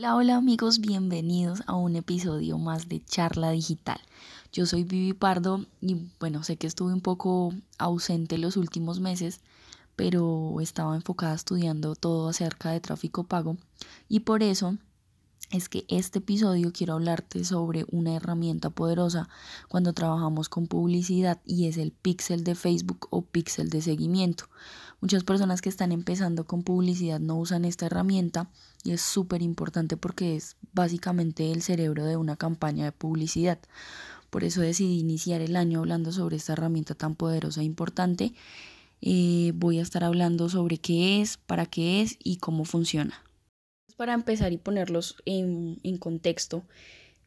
Hola, hola amigos, bienvenidos a un episodio más de Charla Digital. Yo soy Vivi Pardo y bueno, sé que estuve un poco ausente los últimos meses, pero estaba enfocada estudiando todo acerca de tráfico pago y por eso es que este episodio quiero hablarte sobre una herramienta poderosa cuando trabajamos con publicidad y es el pixel de Facebook o pixel de seguimiento. Muchas personas que están empezando con publicidad no usan esta herramienta y es súper importante porque es básicamente el cerebro de una campaña de publicidad. Por eso decidí iniciar el año hablando sobre esta herramienta tan poderosa e importante. Eh, voy a estar hablando sobre qué es, para qué es y cómo funciona para empezar y ponerlos en, contexto,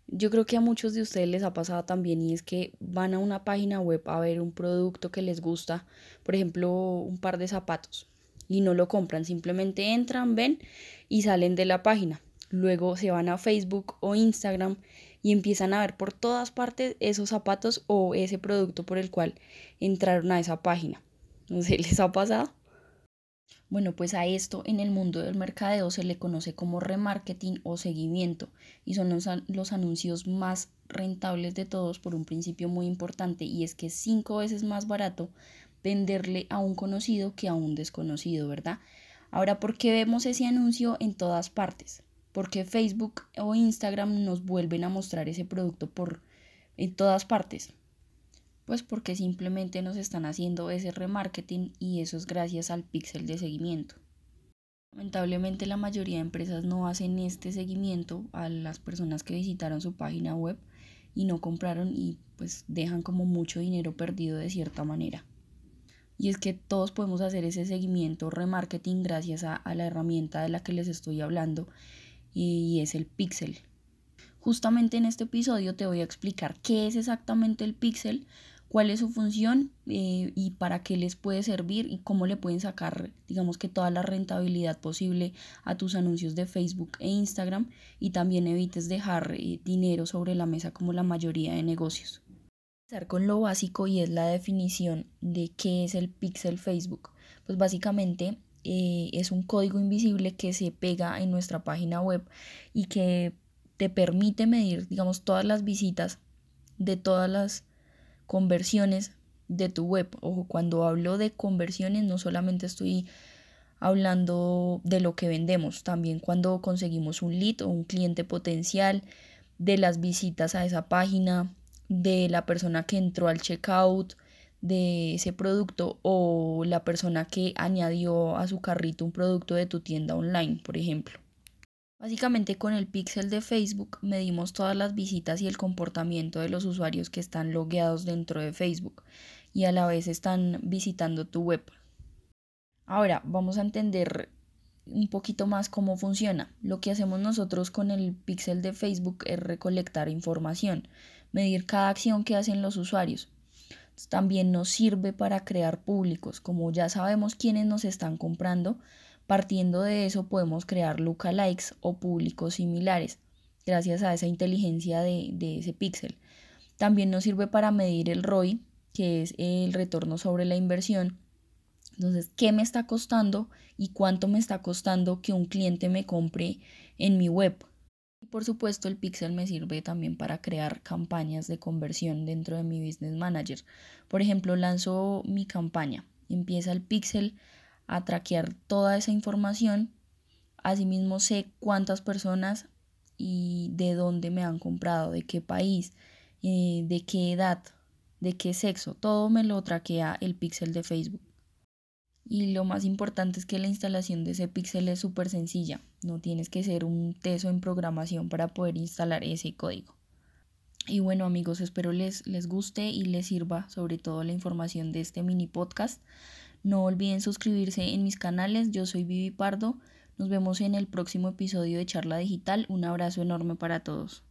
yo creo que a muchos de ustedes les ha pasado también y es que van a una página web a ver un producto que les gusta, por ejemplo, un par de zapatos y no lo compran, simplemente entran, ven y salen de la página. Luego se van a Facebook o Instagram y empiezan a ver por todas partes esos zapatos o ese producto por el cual entraron a esa página. ¿No sé, les ha pasado? Bueno, pues a esto en el mundo del mercadeo se le conoce como remarketing o seguimiento y son los, anuncios más rentables de todos por un principio muy importante y es que es cinco veces más barato venderle a un conocido que a un desconocido, ¿verdad? Ahora, ¿por qué vemos ese anuncio en todas partes? Porque Facebook o Instagram nos vuelven a mostrar ese producto por en todas partes. Pues porque simplemente nos están haciendo ese remarketing y eso es gracias al pixel de seguimiento. Lamentablemente la mayoría de empresas no hacen este seguimiento a las personas que visitaron su página web y no compraron y pues dejan como mucho dinero perdido de cierta manera. Y es que todos podemos hacer ese seguimiento remarketing gracias a, a la herramienta de la que les estoy hablando y es el pixel. Justamente en este episodio te voy a explicar qué es exactamente el pixel, cuál es su función eh, y para qué les puede servir y cómo le pueden sacar, digamos que toda la rentabilidad posible a tus anuncios de Facebook e Instagram y también evites dejar eh, dinero sobre la mesa como la mayoría de negocios. Empezar con lo básico y es la definición de qué es el pixel Facebook. Pues básicamente eh, es un código invisible que se pega en nuestra página web y que te permite medir, digamos, todas las visitas de todas las conversiones de tu web. Ojo, cuando hablo de conversiones no solamente estoy hablando de lo que vendemos, también cuando conseguimos un lead o un cliente potencial, de las visitas a esa página, de la persona que entró al checkout de ese producto o la persona que añadió a su carrito un producto de tu tienda online, por ejemplo. Básicamente con el pixel de Facebook medimos todas las visitas y el comportamiento de los usuarios que están logueados dentro de Facebook y a la vez están visitando tu web. Ahora vamos a entender un poquito más cómo funciona. Lo que hacemos nosotros con el pixel de Facebook es recolectar información, medir cada acción que hacen los usuarios. También nos sirve para crear públicos, como ya sabemos quiénes nos están comprando, Partiendo de eso podemos crear lookalikes o públicos similares gracias a esa inteligencia de, ese píxel. También nos sirve para medir el ROI, que es el retorno sobre la inversión. Entonces, ¿qué me está costando y cuánto me está costando que un cliente me compre en mi web? Y por supuesto, el pixel me sirve también para crear campañas de conversión dentro de mi Business Manager. Por ejemplo, lanzo mi campaña. Empieza el pixel a traquear toda esa información. Asimismo sé cuántas personas y de dónde me han comprado, de qué país, eh, de qué edad, de qué sexo. Todo me lo traquea el pixel de Facebook. Y lo más importante es que la instalación de ese pixel es súper sencilla. No tienes que ser un teso en programación para poder instalar ese código. Y bueno amigos, espero les, les guste y les sirva sobre todo la información de este mini podcast. No olviden suscribirse en mis canales, yo soy Vivi Pardo. Nos vemos en el próximo episodio de Charla Digital. Un abrazo enorme para todos.